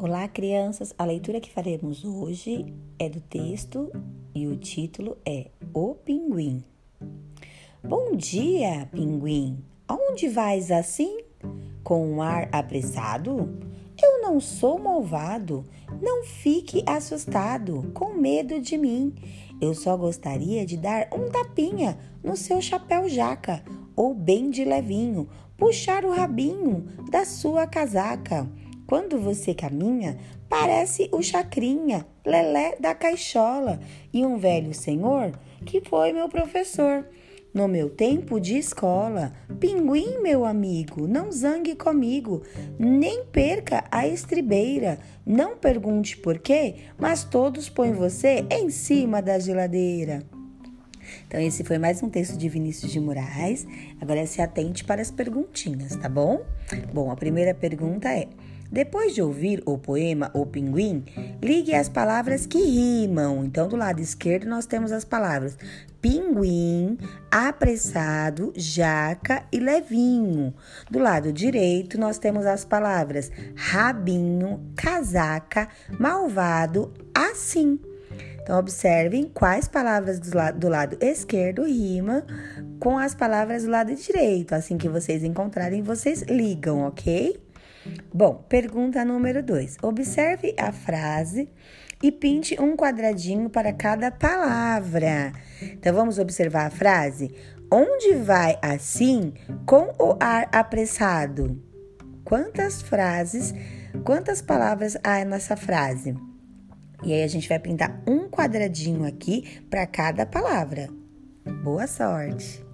Olá, crianças! A leitura que faremos hoje é do texto e o título é O Pinguim. Bom dia, pinguim! Aonde vais assim? Com um ar apressado? Eu não sou malvado, não fique assustado, com medo de mim. Eu só gostaria de dar um tapinha no seu chapéu jaca, ou bem de levinho, puxar o rabinho da sua casaca. Quando você caminha, parece o Chacrinha, Lelé da Caixola e um velho senhor que foi meu professor. No meu tempo de escola, pinguim, meu amigo, não zangue comigo, nem perca a estribeira. Não pergunte por quê, mas todos põem você em cima da geladeira. Então, esse foi mais um texto de Vinícius de Moraes. Agora se atente para as perguntinhas, tá bom? Bom, a primeira pergunta é: depois de ouvir o poema O Pinguim, ligue as palavras que rimam. Então, do lado esquerdo, nós temos as palavras pinguim, apressado, jaca e levinho. Do lado direito, nós temos as palavras rabinho, casaca, malvado, assim. Então, observem quais palavras do lado, do lado esquerdo rimam com as palavras do lado direito. Assim que vocês encontrarem, vocês ligam, ok? Bom, pergunta número 2. Observe a frase e pinte um quadradinho para cada palavra. Então vamos observar a frase. Onde vai assim com o ar apressado? Quantas frases, quantas palavras há nessa frase? E aí a gente vai pintar um quadradinho aqui para cada palavra. Boa sorte!